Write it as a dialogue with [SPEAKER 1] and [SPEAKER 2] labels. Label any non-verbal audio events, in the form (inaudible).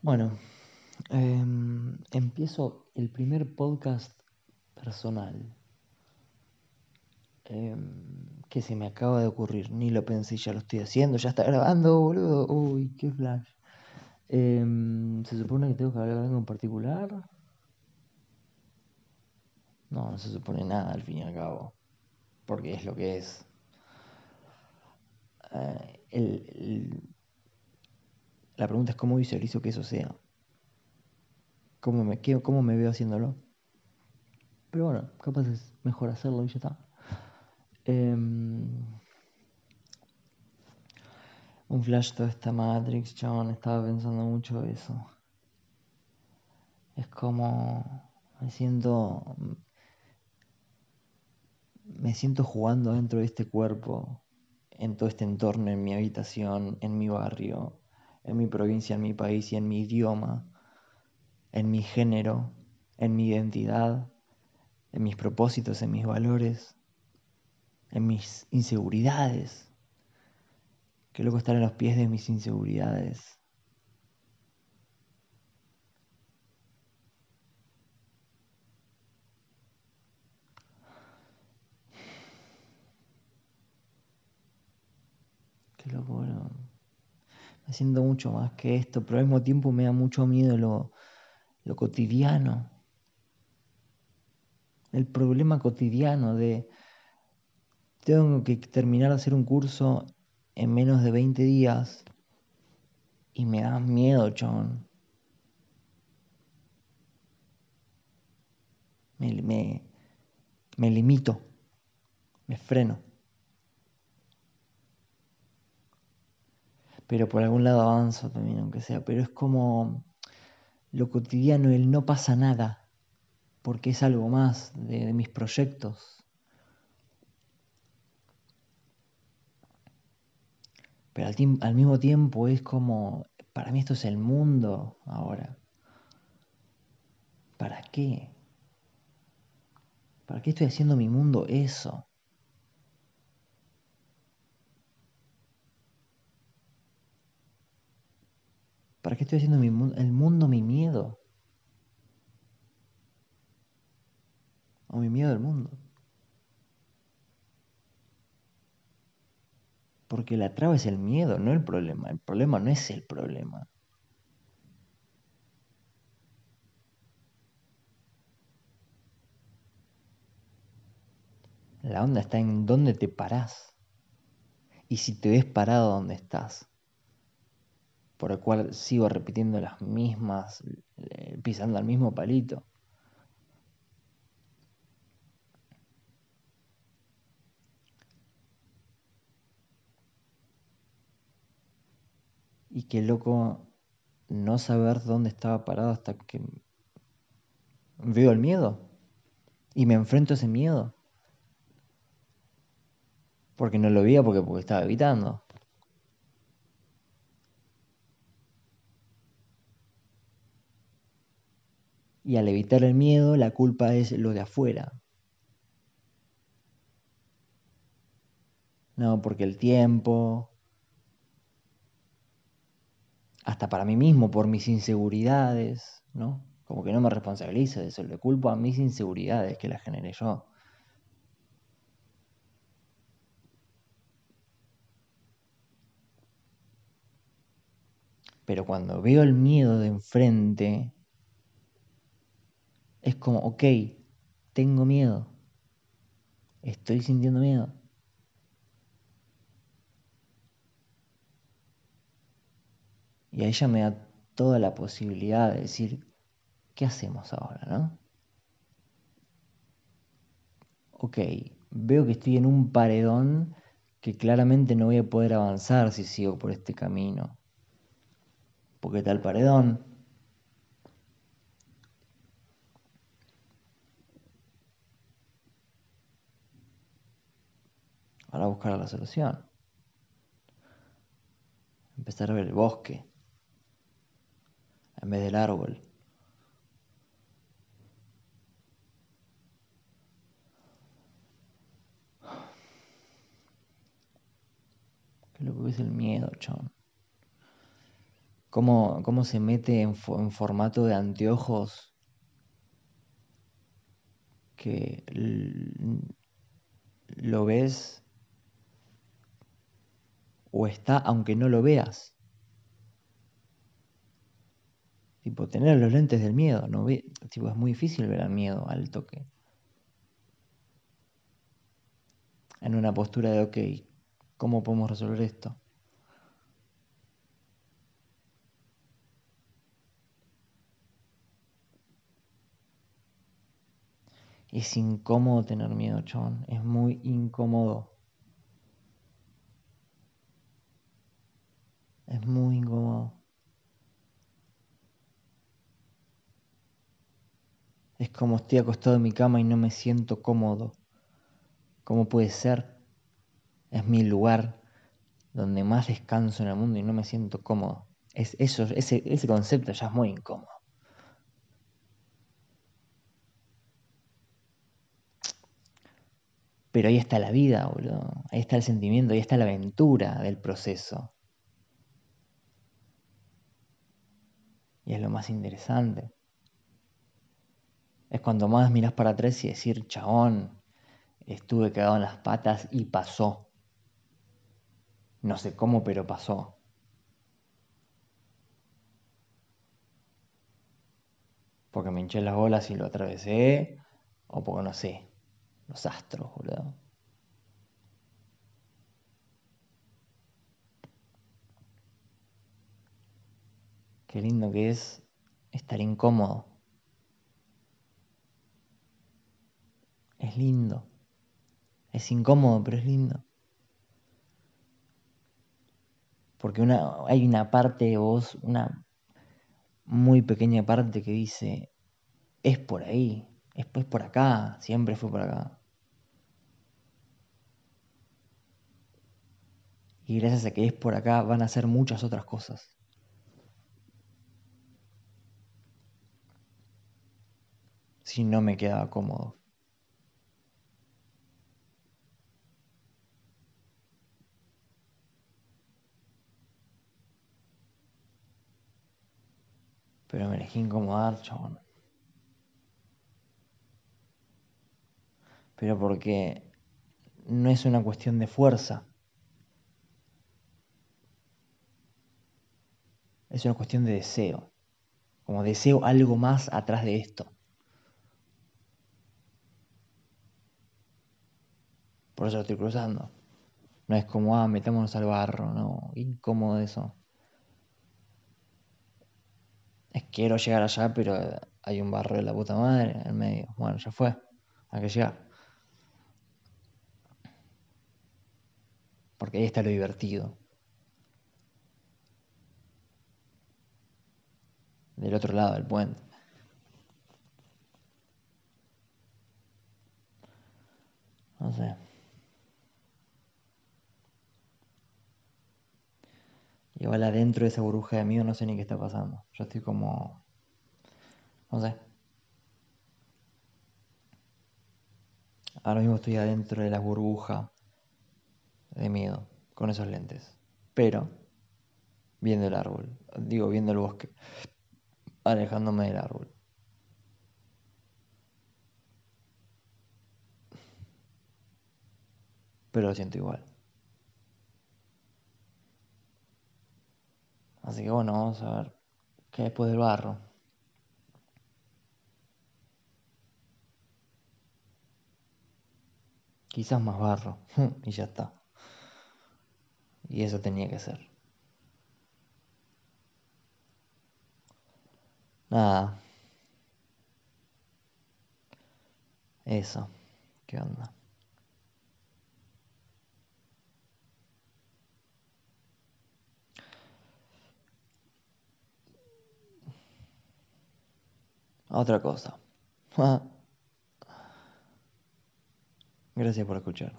[SPEAKER 1] Bueno, em, empiezo el primer podcast personal em, que se me acaba de ocurrir. Ni lo pensé, ya lo estoy haciendo, ya está grabando, boludo. Uy, qué flash. Em, ¿Se supone que tengo que hablar algo en particular? No, no se supone nada al fin y al cabo. Porque es lo que es. Eh, el, la pregunta es cómo visualizo que eso sea. ¿Cómo me, cómo me veo haciéndolo? Pero bueno, capaz es mejor hacerlo y ya está. Em, un flash toda esta Matrix, chabón, estaba pensando mucho eso. Es como me siento me siento jugando dentro de este cuerpo, en todo este entorno, en mi habitación, en mi barrio, en mi provincia, en mi país y en mi idioma, en mi género, en mi identidad, en mis propósitos, en mis valores, en mis inseguridades. Qué loco estar en los pies de mis inseguridades. Qué loco, haciendo mucho más que esto, pero al mismo tiempo me da mucho miedo lo, lo cotidiano. El problema cotidiano de tengo que terminar de hacer un curso en menos de 20 días y me da miedo, chon. Me, me, me limito, me freno. Pero por algún lado avanzo también, aunque sea, pero es como lo cotidiano, el no pasa nada, porque es algo más de, mis proyectos. Pero al, al mismo tiempo es como, para mí esto es el mundo ahora. ¿Para qué? ¿Para qué estoy haciendo mi mundo eso? ¿Para qué estoy haciendo el mundo mi miedo? O mi miedo del mundo. Porque la traba es el miedo, no el problema. El problema no es el problema. La onda está en dónde te parás. Y si te ves parado donde estás por el cual sigo repitiendo las mismas, eh, pisando al mismo palito. Y qué loco no saber dónde estaba parado hasta que veo el miedo y me enfrento a ese miedo. Porque no lo veía porque, porque estaba evitando. Y al evitar el miedo, la culpa es lo de afuera. No, porque el tiempo, hasta para mí mismo, por mis inseguridades, ¿no? Como que no me responsabilizo de eso, le culpo a mis inseguridades que las generé yo. Pero cuando veo el miedo de enfrente, es como, ok, tengo miedo, estoy sintiendo miedo. Y a ella me da toda la posibilidad de decir, ¿qué hacemos ahora, no? Ok, veo que estoy en un paredón que claramente no voy a poder avanzar si sigo por este camino. Porque tal paredón para buscar la solución. Empezar a ver el bosque en vez del árbol. ¿Qué es lo que es el miedo, chon? cómo, cómo se mete en, en formato de anteojos que lo ves o está aunque no lo veas. Tipo, tener los lentes del miedo, no ve, tipo, es muy difícil ver al miedo al toque. En una postura de, ok, ¿cómo podemos resolver esto? Es incómodo tener miedo, chabón. Es muy incómodo. Es muy incómodo. Es como estoy acostado en mi cama y no me siento cómodo. ¿Cómo puede ser? Es mi lugar donde más descanso en el mundo y no me siento cómodo. Es eso, ese, ese concepto ya es muy incómodo. Pero ahí está la vida, boludo. Ahí está el sentimiento, ahí está la aventura del proceso. Y es lo más interesante. Es cuando más mirás para atrás y decir, chabón, estuve cagado en las patas y pasó. No sé cómo, pero pasó. Porque me hinché las bolas y lo atravesé. O porque no sé. Los astros, boludo. Qué lindo que es estar incómodo. Es lindo. Es incómodo, pero es lindo. Porque una, hay una parte de vos, una muy pequeña parte que dice, es por ahí, es pues por acá, siempre fue por acá. Y gracias a que es por acá van a ser muchas otras cosas. Si no me quedaba cómodo. Pero me elegí incomodar, chabón. Pero porque no es una cuestión de fuerza. Es una cuestión de deseo. Como deseo algo más atrás de esto. Por eso lo estoy cruzando. No es como, ah, metámonos al barro, no. Incómodo eso. Es quiero llegar allá, pero hay un barro de la puta madre en el medio. Bueno, ya fue. Hay que llegar. Porque ahí está lo divertido. Del otro lado del puente. No sé. Igual adentro de esa burbuja de miedo no sé ni qué está pasando. Yo estoy como... No sé. Ahora mismo estoy adentro de la burbuja de miedo con esos lentes. Pero viendo el árbol. Digo, viendo el bosque. Alejándome del árbol. Pero lo siento igual. Así que bueno, vamos a ver qué después del barro. Quizás más barro. (laughs) y ya está. Y eso tenía que ser. Nada. Eso. ¿Qué onda? Otra cosa. (laughs) Gracias por escuchar.